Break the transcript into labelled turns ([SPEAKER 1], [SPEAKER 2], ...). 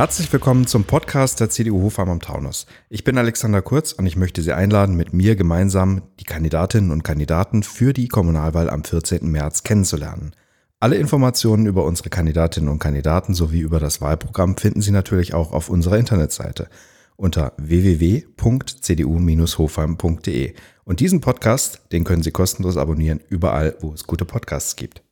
[SPEAKER 1] Herzlich willkommen zum Podcast der CDU Hofheim am Taunus. Ich bin Alexander Kurz und ich möchte Sie einladen, mit mir gemeinsam die Kandidatinnen und Kandidaten für die Kommunalwahl am 14. März kennenzulernen. Alle Informationen über unsere Kandidatinnen und Kandidaten sowie über das Wahlprogramm finden Sie natürlich auch auf unserer Internetseite unter www.cdu-hofheim.de. Und diesen Podcast, den können Sie kostenlos abonnieren, überall, wo es gute Podcasts gibt.